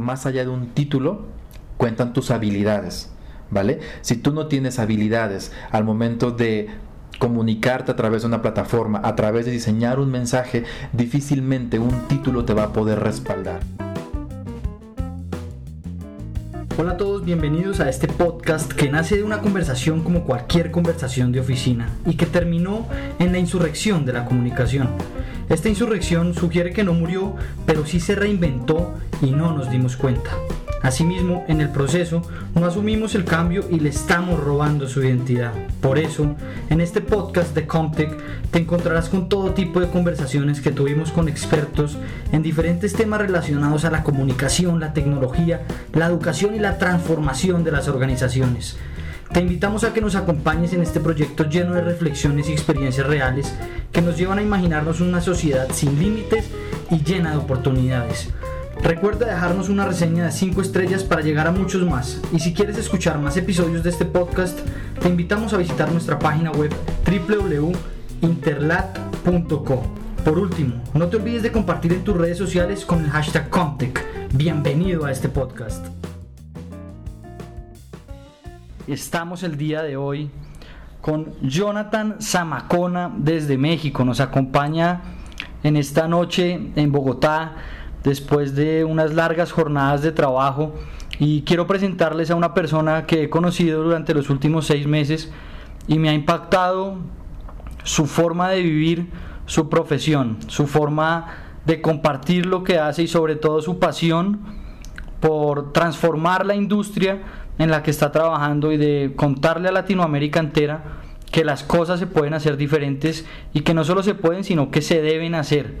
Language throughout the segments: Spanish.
más allá de un título, cuentan tus habilidades, ¿vale? Si tú no tienes habilidades al momento de comunicarte a través de una plataforma, a través de diseñar un mensaje, difícilmente un título te va a poder respaldar. Hola a todos, bienvenidos a este podcast que nace de una conversación como cualquier conversación de oficina y que terminó en la insurrección de la comunicación. Esta insurrección sugiere que no murió, pero sí se reinventó y no nos dimos cuenta. Asimismo, en el proceso, no asumimos el cambio y le estamos robando su identidad. Por eso, en este podcast de Comtech te encontrarás con todo tipo de conversaciones que tuvimos con expertos en diferentes temas relacionados a la comunicación, la tecnología, la educación y la transformación de las organizaciones. Te invitamos a que nos acompañes en este proyecto lleno de reflexiones y experiencias reales que nos llevan a imaginarnos una sociedad sin límites y llena de oportunidades. Recuerda dejarnos una reseña de 5 estrellas para llegar a muchos más. Y si quieres escuchar más episodios de este podcast, te invitamos a visitar nuestra página web www.interlat.co. Por último, no te olvides de compartir en tus redes sociales con el hashtag Comtech. Bienvenido a este podcast. Estamos el día de hoy con Jonathan Zamacona desde México. Nos acompaña en esta noche en Bogotá después de unas largas jornadas de trabajo y quiero presentarles a una persona que he conocido durante los últimos seis meses y me ha impactado su forma de vivir su profesión, su forma de compartir lo que hace y sobre todo su pasión por transformar la industria en la que está trabajando y de contarle a Latinoamérica entera que las cosas se pueden hacer diferentes y que no solo se pueden, sino que se deben hacer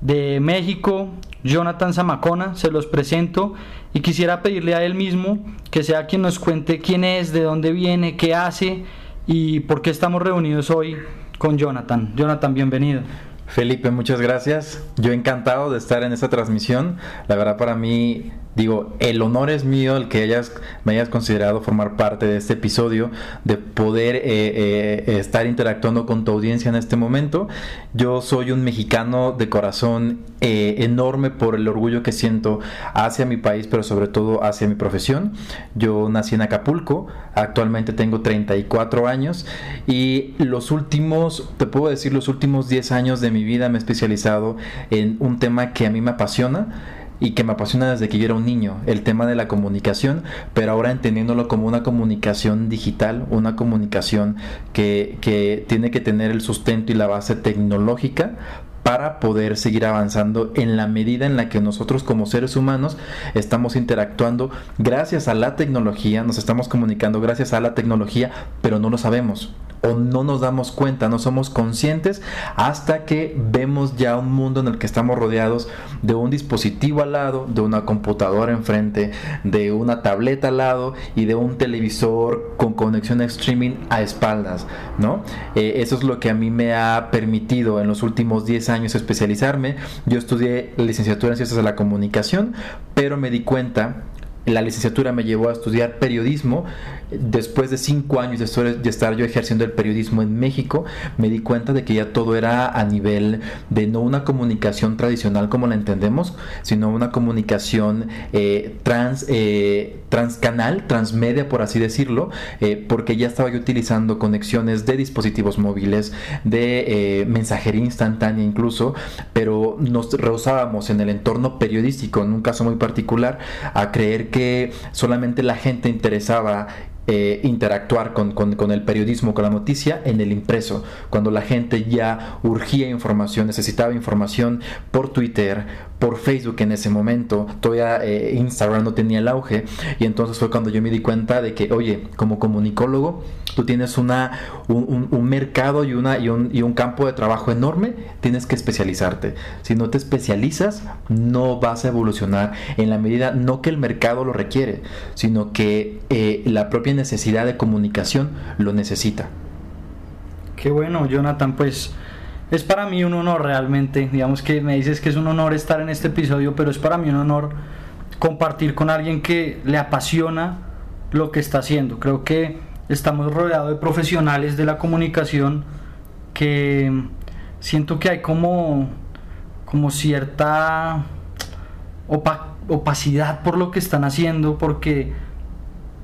de México, Jonathan Zamacona, se los presento y quisiera pedirle a él mismo que sea quien nos cuente quién es, de dónde viene, qué hace y por qué estamos reunidos hoy con Jonathan. Jonathan, bienvenido. Felipe, muchas gracias. Yo encantado de estar en esta transmisión. La verdad para mí digo, el honor es mío el que hayas, me hayas considerado formar parte de este episodio, de poder eh, eh, estar interactuando con tu audiencia en este momento. Yo soy un mexicano de corazón eh, enorme por el orgullo que siento hacia mi país, pero sobre todo hacia mi profesión. Yo nací en Acapulco, actualmente tengo 34 años y los últimos, te puedo decir, los últimos 10 años de mi vida me he especializado en un tema que a mí me apasiona y que me apasiona desde que yo era un niño, el tema de la comunicación, pero ahora entendiéndolo como una comunicación digital, una comunicación que, que tiene que tener el sustento y la base tecnológica para poder seguir avanzando en la medida en la que nosotros como seres humanos estamos interactuando gracias a la tecnología, nos estamos comunicando gracias a la tecnología, pero no lo sabemos o no nos damos cuenta, no somos conscientes hasta que vemos ya un mundo en el que estamos rodeados de un dispositivo al lado, de una computadora enfrente, de una tableta al lado y de un televisor con conexión a streaming a espaldas, ¿no? Eh, eso es lo que a mí me ha permitido en los últimos 10 años especializarme. Yo estudié licenciatura en ciencias de la comunicación, pero me di cuenta la licenciatura me llevó a estudiar periodismo. Después de cinco años de estar yo ejerciendo el periodismo en México, me di cuenta de que ya todo era a nivel de no una comunicación tradicional como la entendemos, sino una comunicación eh, trans, eh, transcanal, transmedia, por así decirlo, eh, porque ya estaba yo utilizando conexiones de dispositivos móviles, de mensajería instantánea incluso, pero nos rehusábamos en el entorno periodístico, en un caso muy particular, a creer que solamente la gente interesaba eh, interactuar con, con, el periodismo, con la noticia en el impreso, cuando la gente ya urgía información, necesitaba información por Twitter, por Facebook en ese momento, todavía eh, Instagram no tenía el auge y entonces fue cuando yo me di cuenta de que, oye, como comunicólogo, tú tienes una, un, mercado y, una, y, un, y un campo de trabajo enorme, tienes que especializarte. Si no te especializas, no vas a evolucionar en la medida, no que el mercado lo requiere, sino que eh, la propia necesidad de comunicación lo necesita. Qué bueno, Jonathan, pues es para mí un honor realmente. Digamos que me dices que es un honor estar en este episodio, pero es para mí un honor compartir con alguien que le apasiona lo que está haciendo. Creo que estamos rodeados de profesionales de la comunicación que siento que hay como, como cierta opacidad por lo que están haciendo, porque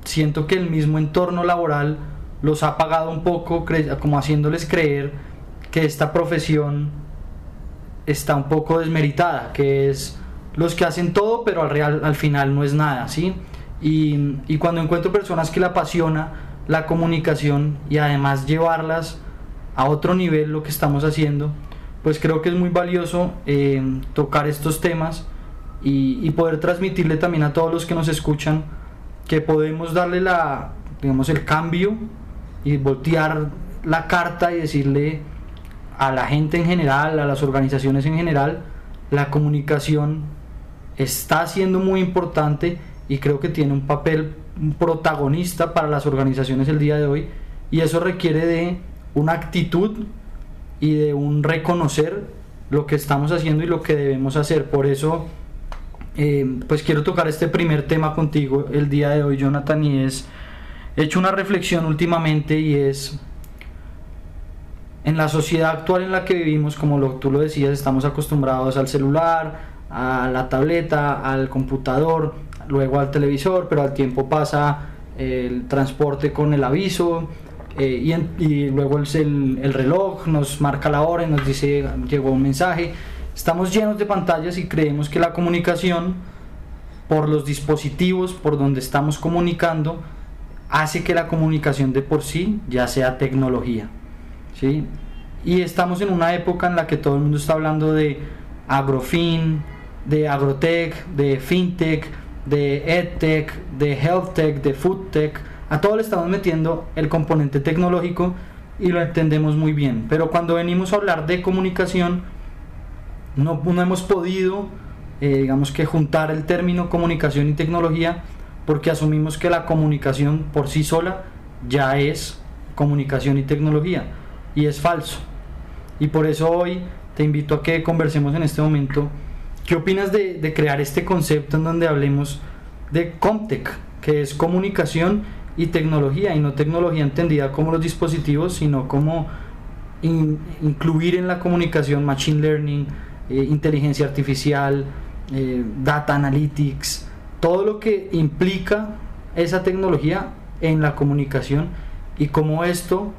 siento que el mismo entorno laboral los ha pagado un poco, como haciéndoles creer que esta profesión está un poco desmeritada, que es los que hacen todo, pero al, real, al final no es nada, ¿sí? Y, y cuando encuentro personas que le apasiona la comunicación y además llevarlas a otro nivel lo que estamos haciendo, pues creo que es muy valioso eh, tocar estos temas y, y, poder transmitirle también a todos los que nos escuchan que podemos darle la, digamos, el cambio y voltear la carta y decirle a la gente en general, a las organizaciones en general, la comunicación está siendo muy importante y creo que tiene un papel protagonista para las organizaciones el día de hoy y eso requiere de una actitud y de un reconocer lo que estamos haciendo y lo que debemos hacer. Por eso, eh, pues quiero tocar este primer tema contigo el día de hoy, Jonathan, y es, he hecho una reflexión últimamente y es, en la sociedad actual en la que vivimos, como lo, tú lo decías, estamos acostumbrados al celular, a la tableta, al computador, luego al televisor, pero al tiempo pasa el transporte con el aviso eh, y, luego el, el, reloj nos marca la hora y nos dice llegó un mensaje. Estamos llenos de pantallas y creemos que la comunicación por los dispositivos por donde estamos comunicando hace que la comunicación de por sí ya sea tecnología. Y estamos en una época en la que todo el mundo está hablando de agrofin, de agrotech, de fintech, de edtech, de healthtech, de foodtech. A todo le estamos metiendo el componente tecnológico y lo entendemos muy bien. Pero cuando venimos a hablar de comunicación, no, no hemos podido, eh, digamos que juntar el término comunicación y tecnología porque asumimos que la comunicación por sí sola ya es comunicación y tecnología. Y es falso. Y por eso hoy te invito a que conversemos en este momento ¿Qué opinas de, crear este concepto en donde hablemos de Comtech, que es comunicación y tecnología, y no tecnología entendida como los dispositivos, sino como incluir en la comunicación machine learning, eh, inteligencia artificial, eh, data analytics, todo lo que implica esa tecnología en la comunicación y cómo esto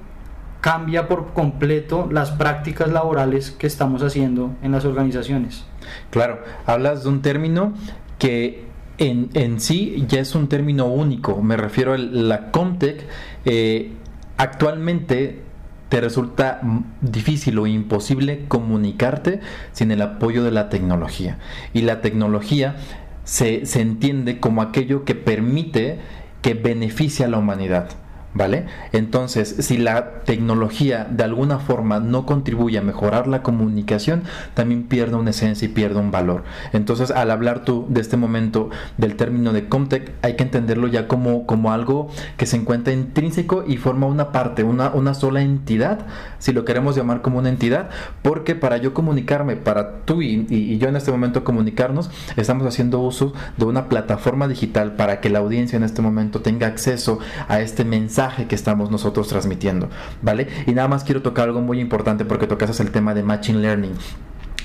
cambia por completo las prácticas laborales que estamos haciendo en las organizaciones. Claro, hablas de un término que en, en sí ya es un término único, me refiero a la Comtech, eh, actualmente te resulta difícil o imposible comunicarte sin el apoyo de la tecnología. Y la tecnología se, se entiende como aquello que permite que beneficie a la humanidad. ¿Vale? Entonces, si la tecnología de alguna forma no contribuye a mejorar la comunicación, también pierde una esencia y pierde un valor. Entonces, al hablar tú de este momento del término de Comtech, hay que entenderlo ya como, como algo que se encuentra intrínseco y forma una parte, una, una sola entidad, si lo queremos llamar como una entidad, porque para yo comunicarme, para tú y, y yo en este momento comunicarnos, estamos haciendo uso de una plataforma digital para que la audiencia en este momento tenga acceso a este mensaje que estamos nosotros transmitiendo, ¿vale? Y nada más quiero tocar algo muy importante porque tocas el tema de Machine Learning.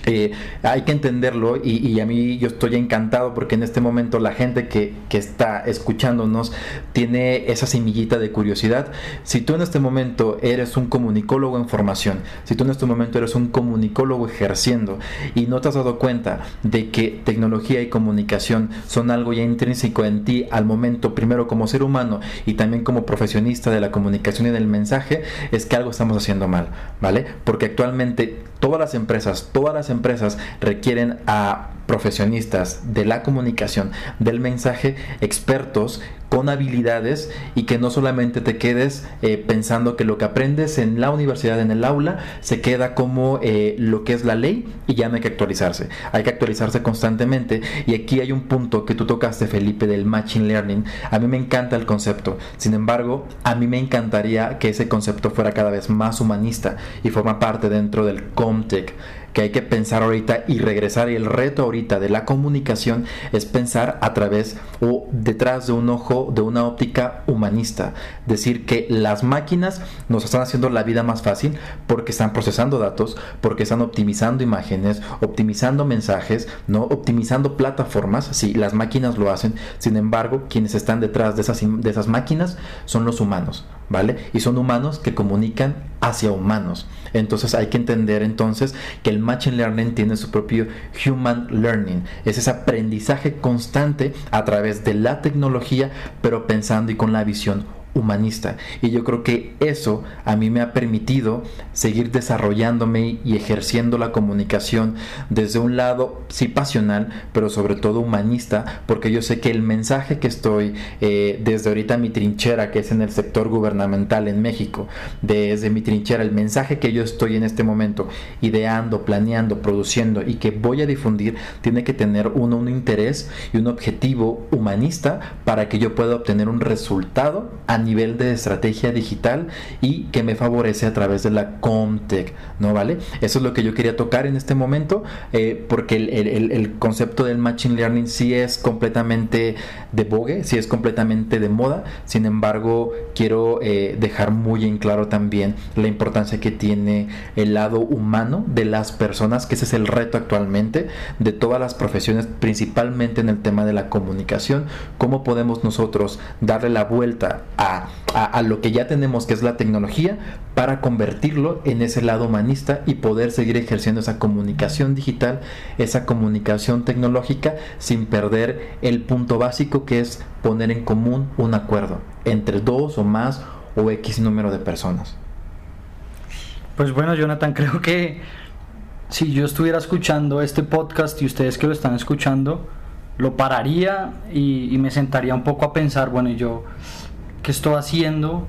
Eh, hay que entenderlo y, a mí yo estoy encantado porque en este momento la gente que, que, está escuchándonos tiene esa semillita de curiosidad. Si tú en este momento eres un comunicólogo en formación, si tú en este momento eres un comunicólogo ejerciendo y no te has dado cuenta de que tecnología y comunicación son algo ya intrínseco en ti al momento, primero como ser humano y también como profesionista de la comunicación y del mensaje, es que algo estamos haciendo mal, ¿vale? Porque actualmente todas las empresas, todas las empresas requieren a profesionistas de la comunicación, del mensaje, expertos con habilidades y que no solamente te quedes eh, pensando que lo que aprendes en la universidad, en el aula, se queda como eh, lo que es la ley y ya no hay que actualizarse. Hay que actualizarse constantemente y aquí hay un punto que tú tocaste, Felipe, del Machine Learning. A mí me encanta el concepto. Sin embargo, a mí me encantaría que ese concepto fuera cada vez más humanista y forma parte dentro del Comtech que hay que pensar ahorita y regresar. Y el reto ahorita de la comunicación es pensar a través o detrás de un ojo, de una óptica humanista. Decir que las máquinas nos están haciendo la vida más fácil porque están procesando datos, porque están optimizando imágenes, optimizando mensajes, ¿no? optimizando plataformas. Sí, las máquinas lo hacen. Sin embargo, quienes están detrás de esas, de esas máquinas son los humanos. ¿Vale? Y son humanos que comunican hacia humanos. Entonces hay que entender entonces que el Machine Learning tiene su propio Human Learning. Es ese aprendizaje constante a través de la tecnología, pero pensando y con la visión humanista. Y yo creo que eso a mí me ha permitido seguir desarrollándome y ejerciendo la comunicación desde un lado, sí pasional, pero sobre todo humanista, porque yo sé que el mensaje que estoy eh, desde ahorita mi trinchera, que es en el sector gubernamental en México, desde mi trinchera, el mensaje que yo estoy en este momento ideando, planeando, produciendo y que voy a difundir, tiene que tener uno un interés y un objetivo humanista para que yo pueda obtener un resultado a nivel de estrategia digital y que me favorece a través de la Comtech, ¿no vale? Eso es lo que yo quería tocar en este momento, eh, porque el, concepto del Machine Learning sí es completamente de bogue, sí es completamente de moda, sin embargo, quiero eh, dejar muy en claro también la importancia que tiene el lado humano de las personas, que ese es el reto actualmente de todas las profesiones, principalmente en el tema de la comunicación, cómo podemos nosotros darle la vuelta a a, lo que ya tenemos que es la tecnología para convertirlo en ese lado humanista y poder seguir ejerciendo esa comunicación digital, esa comunicación tecnológica sin perder el punto básico que es poner en común un acuerdo entre dos o más o X número de personas. Pues bueno, Jonathan, creo que si yo estuviera escuchando este podcast y ustedes que lo están escuchando, lo pararía y, y me sentaría un poco a pensar, bueno, y yo qué estoy haciendo,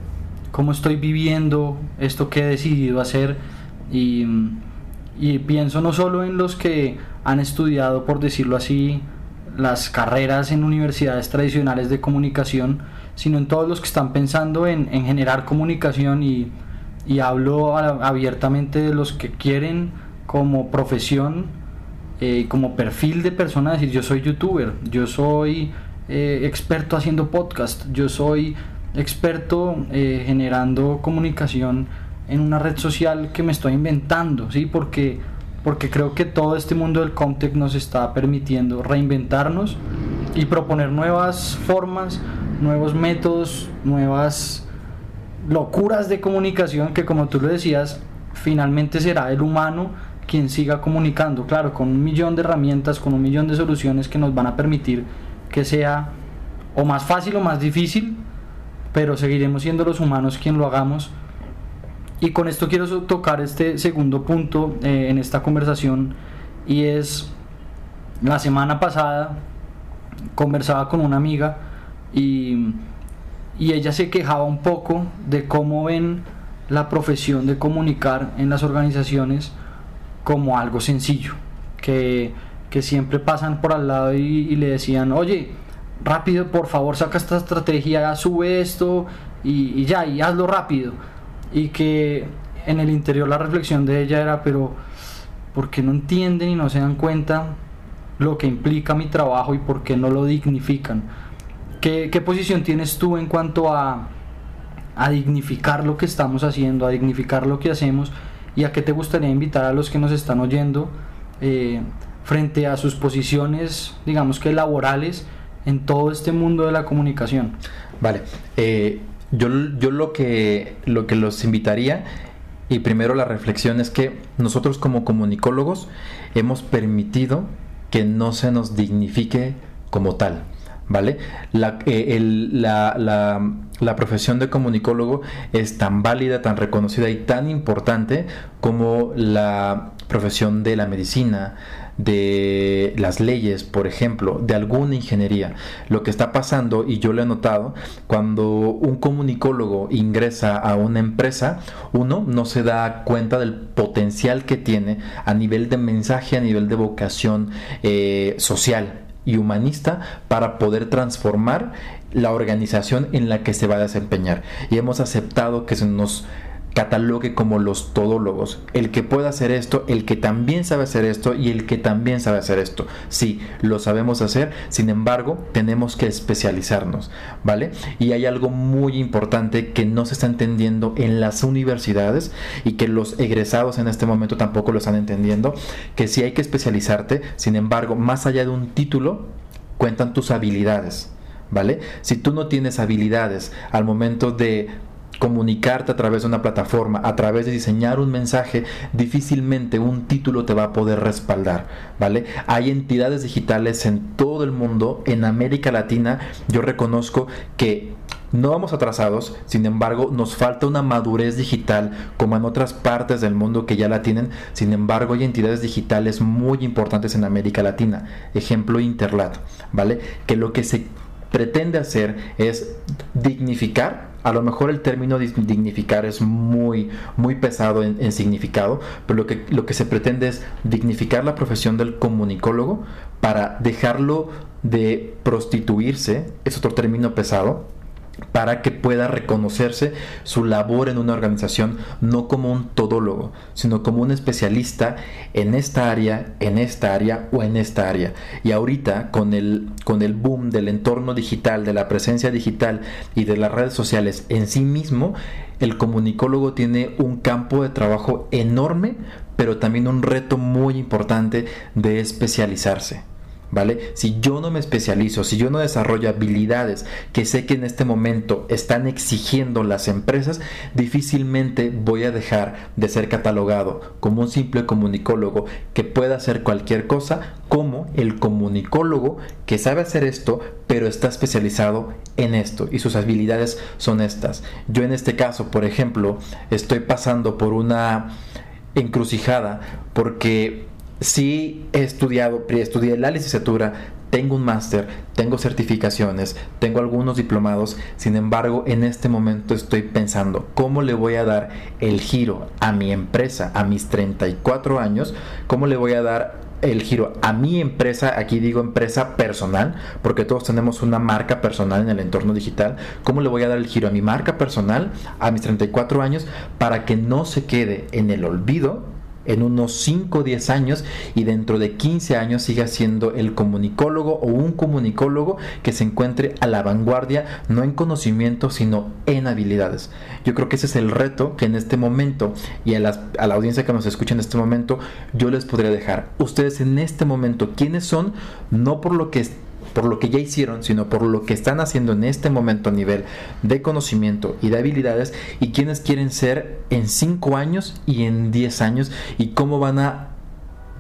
cómo estoy viviendo esto que he decidido hacer. Y, pienso no solo en los que han estudiado, por decirlo así, las carreras en universidades tradicionales de comunicación, sino en todos los que están pensando en, generar comunicación y, hablo abiertamente de los que quieren como profesión, eh, como perfil de persona, decir yo soy youtuber, yo soy eh, experto haciendo podcast, yo soy experto eh, generando comunicación en una red social que me estoy inventando, ¿sí? Porque, porque creo que todo este mundo del Comtech nos está permitiendo reinventarnos y proponer nuevas formas, nuevos métodos, nuevas locuras de comunicación que como tú lo decías, finalmente será el humano quien siga comunicando, claro, con un millón de herramientas, con un millón de soluciones que nos van a permitir que sea o más fácil o más difícil, pero seguiremos siendo los humanos quien lo hagamos. Y con esto quiero tocar este segundo punto eh, en esta conversación y es la semana pasada conversaba con una amiga y, y ella se quejaba un poco de cómo ven la profesión de comunicar en las organizaciones como algo sencillo, que, que siempre pasan por al lado y, y le decían, oye, rápido, por favor, saca esta estrategia, sube esto y, ya, y hazlo rápido. Y que en el interior la reflexión de ella era, pero ¿por qué no entienden y no se dan cuenta lo que implica mi trabajo y por qué no lo dignifican? ¿Qué, qué posición tienes tú en cuanto a, a dignificar lo que estamos haciendo, a dignificar lo que hacemos y a qué te gustaría invitar a los que nos están oyendo eh, frente a sus posiciones, digamos que laborales, en todo este mundo de la comunicación. Vale, eh, yo, yo lo, que, lo que los invitaría y primero la reflexión es que nosotros como comunicólogos hemos permitido que no se nos dignifique como tal. ¿Vale? La, eh, la, la, profesión de comunicólogo es tan válida, tan reconocida y tan importante como la profesión de la medicina, de las leyes, por ejemplo, de alguna ingeniería. Lo que está pasando, y yo lo he notado, cuando un comunicólogo ingresa a una empresa, uno no se da cuenta del potencial que tiene a nivel de mensaje, a nivel de vocación eh, social y humanista para poder transformar la organización en la que se va a desempeñar. Y hemos aceptado que se nos catalogue como los todólogos. El que pueda hacer esto, el que también sabe hacer esto y el que también sabe hacer esto. Sí, lo sabemos hacer, sin embargo, tenemos que especializarnos, ¿vale? Y hay algo muy importante que no se está entendiendo en las universidades y que los egresados en este momento tampoco lo están entendiendo, que sí hay que especializarte, sin embargo, más allá de un título, cuentan tus habilidades. ¿Vale? Si tú no tienes habilidades al momento de comunicarte a través de una plataforma, a través de diseñar un mensaje, difícilmente un título te va a poder respaldar, ¿vale? Hay entidades digitales en todo el mundo, en América Latina, yo reconozco que no vamos atrasados, sin embargo, nos falta una madurez digital como en otras partes del mundo que ya la tienen. Sin embargo, hay entidades digitales muy importantes en América Latina. Ejemplo, Interlat, ¿vale? Que lo que se pretende hacer es dignificar a lo mejor el término dignificar es muy, muy pesado en, significado, pero lo que, lo que se pretende es dignificar la profesión del comunicólogo para dejarlo de prostituirse, es otro término pesado, para que pueda reconocerse su labor en una organización no como un todólogo, sino como un especialista en esta área, en esta área o en esta área. Y ahorita con el, con el boom del entorno digital, de la presencia digital y de las redes sociales en sí mismo, el comunicólogo tiene un campo de trabajo enorme, pero también un reto muy importante de especializarse. ¿Vale? Si yo no me especializo, si yo no desarrollo habilidades que sé que en este momento están exigiendo las empresas, difícilmente voy a dejar de ser catalogado como un simple comunicólogo que pueda hacer cualquier cosa, como el comunicólogo que sabe hacer esto, pero está especializado en esto y sus habilidades son estas. Yo en este caso, por ejemplo, estoy pasando por una encrucijada porque sí he estudiado, estudié la licenciatura, tengo un máster, tengo certificaciones, tengo algunos diplomados, sin embargo en este momento estoy pensando cómo le voy a dar el giro a mi empresa a mis 34 años, cómo le voy a dar el giro a mi empresa, aquí digo empresa personal, porque todos tenemos una marca personal en el entorno digital, cómo le voy a dar el giro a mi marca personal a mis 34 años para que no se quede en el olvido en unos 5 o 10 años y dentro de 15 años siga siendo el comunicólogo o un comunicólogo que se encuentre a la vanguardia, no en conocimiento, sino en habilidades. Yo creo que ese es el reto que en este momento y a, a la audiencia que nos escucha en este momento, yo les podría dejar. Ustedes en este momento, ¿quiénes son? No por lo que por lo que ya hicieron, sino por lo que están haciendo en este momento a nivel de conocimiento y de habilidades y quienes quieren ser en 5 años y en 10 años y cómo van a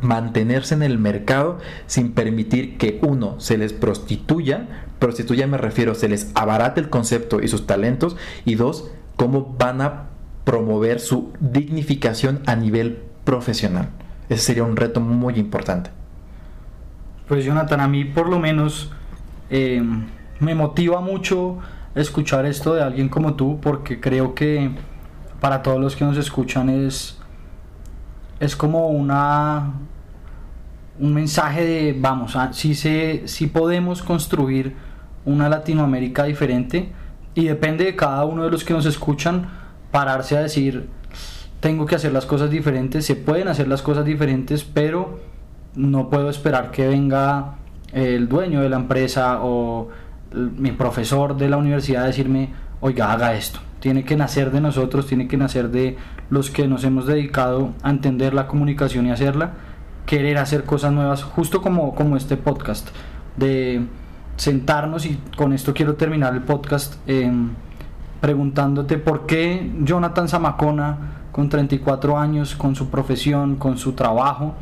mantenerse en el mercado sin permitir que uno se les prostituya, prostituya me refiero, se les abarate el concepto y sus talentos y dos, cómo van a promover su dignificación a nivel profesional. Ese sería un reto muy importante. Pues Jonathan, a mí por lo menos eh, me motiva mucho escuchar esto de alguien como tú porque creo que para todos los que nos escuchan es, es como una un mensaje de vamos, si, se, si podemos construir una Latinoamérica diferente y depende de cada uno de los que nos escuchan pararse a decir tengo que hacer las cosas diferentes, se pueden hacer las cosas diferentes, pero no puedo esperar que venga el dueño de la empresa o mi profesor de la universidad a decirme, oiga, haga esto. Tiene que nacer de nosotros, tiene que nacer de los que nos hemos dedicado a entender la comunicación y hacerla, querer hacer cosas nuevas, justo como, como este podcast, de sentarnos y con esto quiero terminar el podcast em, preguntándote por qué Jonathan Zamacona, con 34 años, con su profesión, con su trabajo,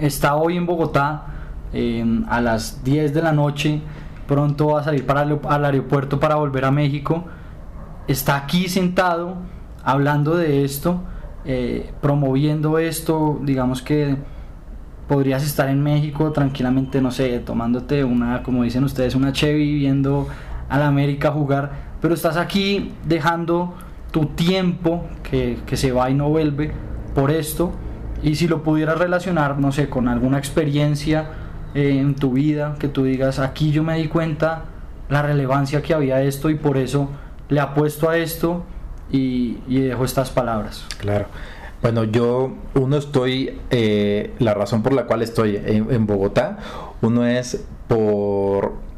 está hoy en Bogotá em, a las 10 de la noche, pronto va a salir para el, al aeropuerto para volver a México, está aquí sentado hablando de esto, eh, promoviendo esto, digamos que podrías estar en México tranquilamente, no sé, tomándote una, como dicen ustedes, una Chevy, viendo a la América jugar, pero estás aquí dejando tu tiempo que, que se va y no vuelve por esto y si lo pudieras relacionar, no sé, con alguna experiencia eh, en tu vida, que tú digas, aquí yo me di cuenta la relevancia que había esto y por eso le apuesto a esto y, dejo estas palabras. Claro. Bueno, yo, uno estoy, eh, la razón por la cual estoy en Bogotá, uno es por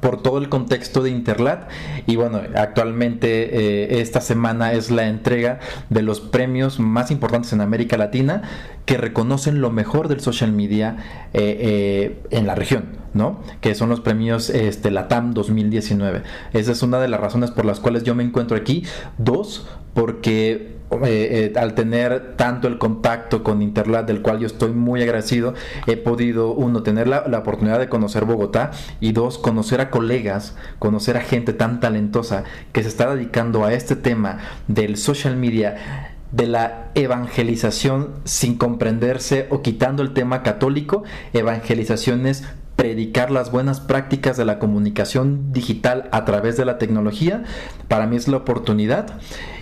por todo el contexto de Interlat y bueno, actualmente eh, esta semana es la entrega de los premios más importantes en América Latina que reconocen lo mejor del social media eh, eh, en la región, ¿no? Que son los premios este, LATAM 2019. Esa es una de las razones por las cuales yo me encuentro aquí. Dos, porque eh, al tener tanto el contacto con Interlat, del cual yo estoy muy agradecido, he podido, uno, tener la, oportunidad de conocer Bogotá y dos, conocer a colegas, conocer a gente tan talentosa que se está dedicando a este tema del social media de la evangelización sin comprenderse o quitando el tema católico, evangelizaciones predicar las buenas prácticas de la comunicación digital a través de la tecnología, para mí es la oportunidad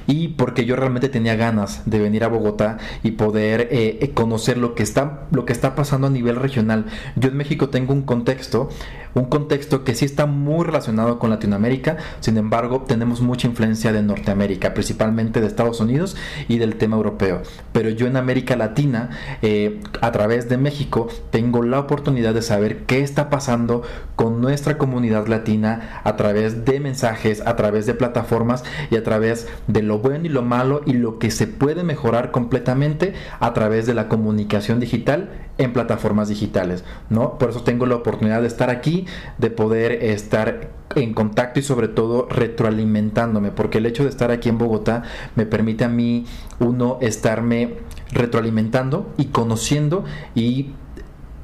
y porque yo realmente tenía ganas de venir a Bogotá y poder eh, eh, conocer lo que está lo que está pasando a nivel regional. Yo en México tengo un contexto, un contexto que sí está muy relacionado con Latinoamérica, sin embargo tenemos mucha influencia de Norteamérica, principalmente de Estados Unidos y del tema europeo. Pero yo en América Latina, eh, a través de México, tengo la oportunidad de saber qué está pasando con nuestra comunidad latina a través de mensajes, a través de plataformas y a través de lo bueno y lo malo y lo que se puede mejorar completamente a través de la comunicación digital en plataformas digitales, ¿no? Por eso tengo la oportunidad de estar aquí, de poder estar en contacto y sobre todo retroalimentándome, porque el hecho de estar aquí en Bogotá me permite a mí uno estarme retroalimentando y conociendo y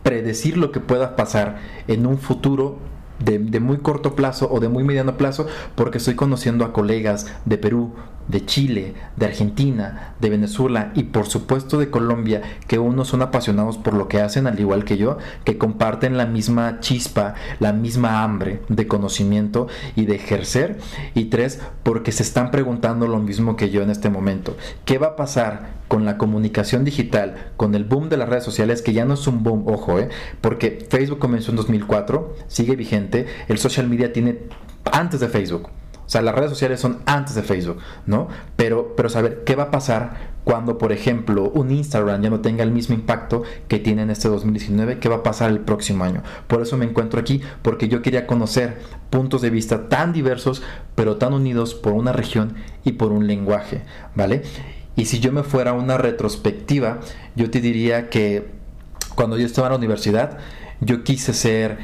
predecir lo que pueda pasar en un futuro de, de, muy corto plazo o de muy mediano plazo porque estoy conociendo a colegas de Perú, de Chile, de Argentina, de Venezuela y por supuesto de Colombia, que unos son apasionados por lo que hacen al igual que yo, que comparten la misma chispa, la misma hambre de conocimiento y de ejercer. Y tres, porque se están preguntando lo mismo que yo en este momento. ¿Qué va a pasar con la comunicación digital, con el boom de las redes sociales, que ya no es un boom, ojo, eh, porque Facebook comenzó en 2004, sigue vigente, el social media tiene antes de Facebook. O sea, las redes sociales son antes de Facebook, ¿no? Pero, pero saber qué va a pasar cuando, por ejemplo, un Instagram ya no tenga el mismo impacto que tiene en este 2019, qué va a pasar el próximo año. Por eso me encuentro aquí, porque yo quería conocer puntos de vista tan diversos, pero tan unidos por una región y por un lenguaje, ¿vale? Y si yo me fuera a una retrospectiva, yo te diría que cuando yo estaba en la universidad, yo quise ser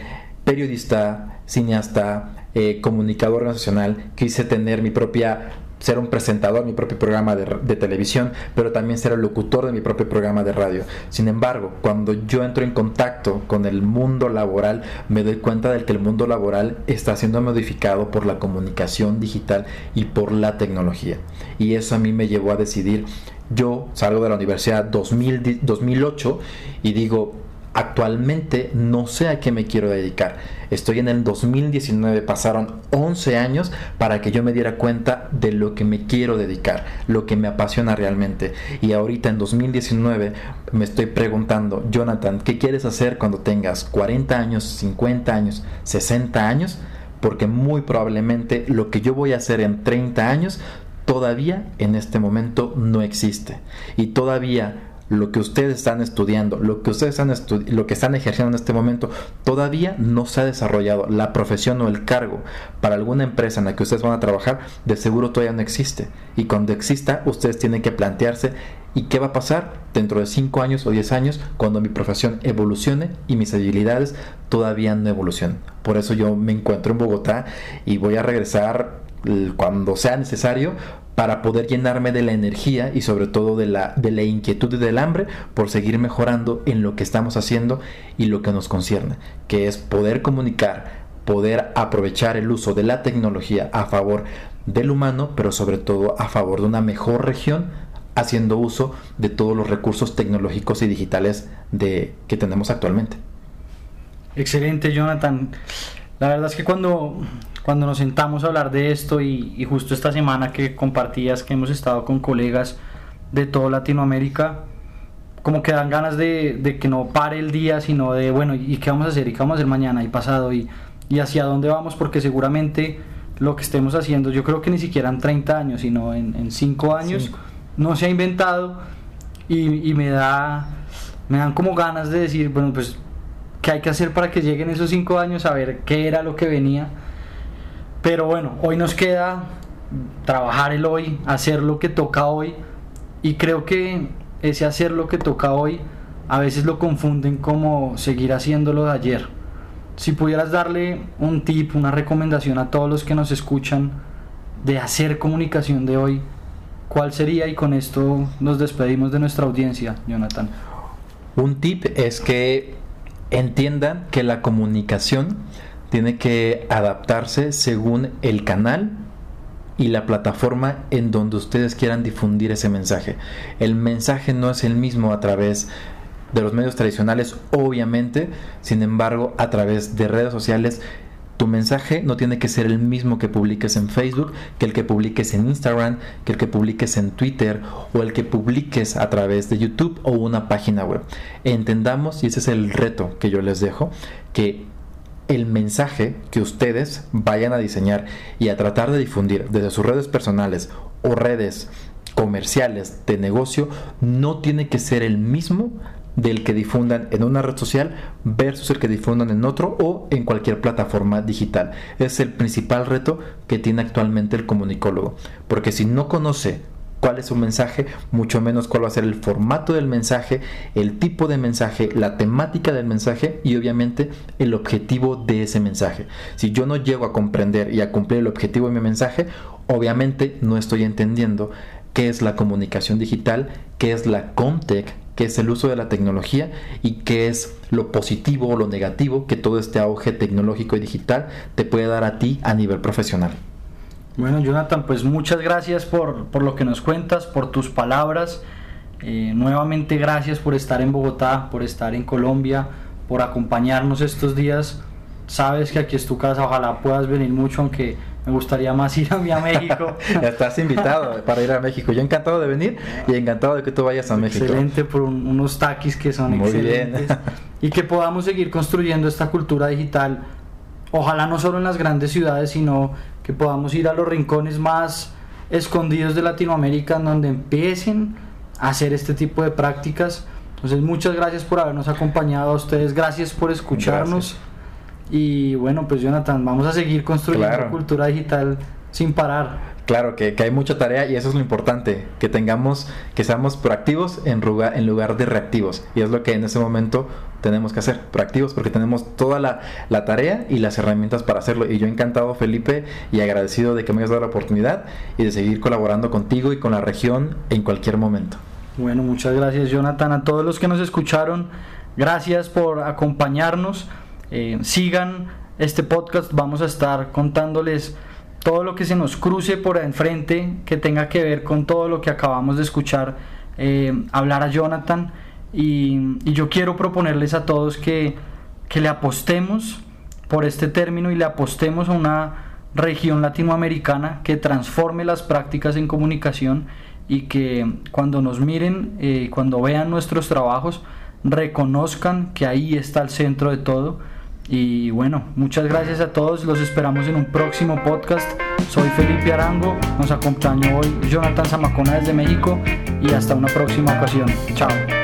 periodista, cineasta, eh, comunicador organizacional, quise tener mi propia ser un presentador, mi propio programa de, de, televisión, pero también ser el locutor de mi propio programa de radio. Sin embargo, cuando yo entro en contacto con el mundo laboral, me doy cuenta de que el mundo laboral está siendo modificado por la comunicación digital y por la tecnología. Y eso a mí me llevó a decidir, yo salgo de la universidad 2000, 2008 y digo, actualmente no sé a qué me quiero dedicar. Estoy en el 2019, pasaron 11 años para que yo me diera cuenta de lo que me quiero dedicar, lo que me apasiona realmente. Y ahorita en 2019 me estoy preguntando, Jonathan, ¿qué quieres hacer cuando tengas 40 años, 50 años, 60 años? Porque muy probablemente lo que yo voy a hacer en 30 años todavía en este momento no existe. Y todavía lo que ustedes están estudiando, lo que ustedes están lo que están ejerciendo en este momento, todavía no se ha desarrollado. La profesión o el cargo para alguna empresa en la que ustedes van a trabajar, de seguro todavía no existe. Y cuando exista, ustedes tienen que plantearse ¿Y qué va a pasar dentro de 5 años o 10 años cuando mi profesión evolucione y mis habilidades todavía no evolucionen? Por eso yo me encuentro en Bogotá y voy a regresar cuando sea necesario para poder llenarme de la energía y sobre todo de la, de la inquietud y del hambre por seguir mejorando en lo que estamos haciendo y lo que nos concierne, que es poder comunicar, poder aprovechar el uso de la tecnología a favor del humano, pero sobre todo a favor de una mejor región, haciendo uso de todos los recursos tecnológicos y digitales de, que tenemos actualmente. Excelente, Jonathan. La verdad es que cuando, cuando nos sentamos a hablar de esto y, justo esta semana que compartías que hemos estado con colegas de toda Latinoamérica, como que dan ganas de, que no pare el día, sino de, bueno, ¿y qué vamos a hacer? ¿Y qué vamos a hacer mañana y pasado? ¿Y, y hacia dónde vamos? Porque seguramente lo que estemos haciendo, yo creo que ni siquiera en 30 años, sino en 5 años, no se ha inventado y, me da me dan como ganas de decir, bueno, pues, ¿qué hay que hacer para que lleguen esos 5 años a ver qué era lo que venía? Pero bueno, hoy nos queda trabajar el hoy, hacer lo que toca hoy y creo que ese hacer lo que toca hoy a veces lo confunden como seguir haciéndolo de ayer. Si pudieras darle un tip, una recomendación a todos los que nos escuchan de hacer comunicación de hoy, ¿cuál sería? Y con esto nos despedimos de nuestra audiencia, Jonathan. Un tip es que entiendan que la comunicación tiene que adaptarse según el canal y la plataforma en donde ustedes quieran difundir ese mensaje. El mensaje no es el mismo a través de los medios tradicionales, obviamente, sin embargo, a través de redes sociales tu mensaje no tiene que ser el mismo que publiques en Facebook, que el que publiques en Instagram, que el que publiques en Twitter o el que publiques a través de YouTube o una página web. Entendamos, y ese es el reto que yo les dejo, que el mensaje que ustedes vayan a diseñar y a tratar de difundir desde sus redes personales o redes comerciales de negocio no tiene que ser el mismo del que difundan en una red social versus el que difundan en otro o en cualquier plataforma digital. Es el principal reto que tiene actualmente el comunicólogo, porque si no conoce cuál es su mensaje, mucho menos cuál va a ser el formato del mensaje, el tipo de mensaje, la temática del mensaje y obviamente el objetivo de ese mensaje. Si yo no llego a comprender y a cumplir el objetivo de mi mensaje, obviamente no estoy entendiendo qué es la comunicación digital, qué es la Comtech, qué es el uso de la tecnología y qué es lo positivo o lo negativo que todo este auge tecnológico y digital te puede dar a ti a nivel profesional. Bueno, Jonathan, pues muchas gracias por, lo que nos cuentas, por tus palabras. Eh, nuevamente gracias por estar en Bogotá, por estar en Colombia, por acompañarnos estos días. Sabes que aquí es tu casa, ojalá puedas venir mucho, aunque me gustaría más ir a mí a México. ya estás invitado para ir a México. Yo encantado de venir y encantado de que tú vayas a México. Excelente por unos taquis que son Muy excelentes. Bien. y que podamos seguir construyendo esta cultura digital. Ojalá no solo en las grandes ciudades, sino que podamos ir a los rincones más escondidos de Latinoamérica en donde empiecen a hacer este tipo de prácticas. Entonces muchas gracias por habernos acompañado a ustedes, gracias por escucharnos y bueno pues Jonathan, vamos a seguir construyendo cultura digital sin parar. Claro, que, hay mucha tarea y eso es lo importante, que tengamos, que seamos proactivos en lugar, en lugar de reactivos. Y es lo que en ese momento tenemos que hacer, proactivos, porque tenemos toda la, la, tarea y las herramientas para hacerlo. Y yo encantado, Felipe, y agradecido de que me hayas dado la oportunidad y de seguir colaborando contigo y con la región en cualquier momento. Bueno, muchas gracias, Jonathan. A todos los que nos escucharon, gracias por acompañarnos. Eh, sigan este podcast, vamos a estar contándoles todo lo que se nos cruce por enfrente que tenga que ver con todo lo que acabamos de escuchar eh, hablar a Jonathan. Y, yo quiero proponerles a todos que, que le apostemos por este término y le apostemos a una región latinoamericana que transforme las prácticas en comunicación y que cuando nos miren, eh, cuando vean nuestros trabajos, reconozcan que ahí está el centro de todo y bueno, muchas gracias a todos, los esperamos en un próximo podcast. Soy Felipe Arango, nos acompañó hoy Jonathan Zamacona desde México y hasta una próxima ocasión. Chao.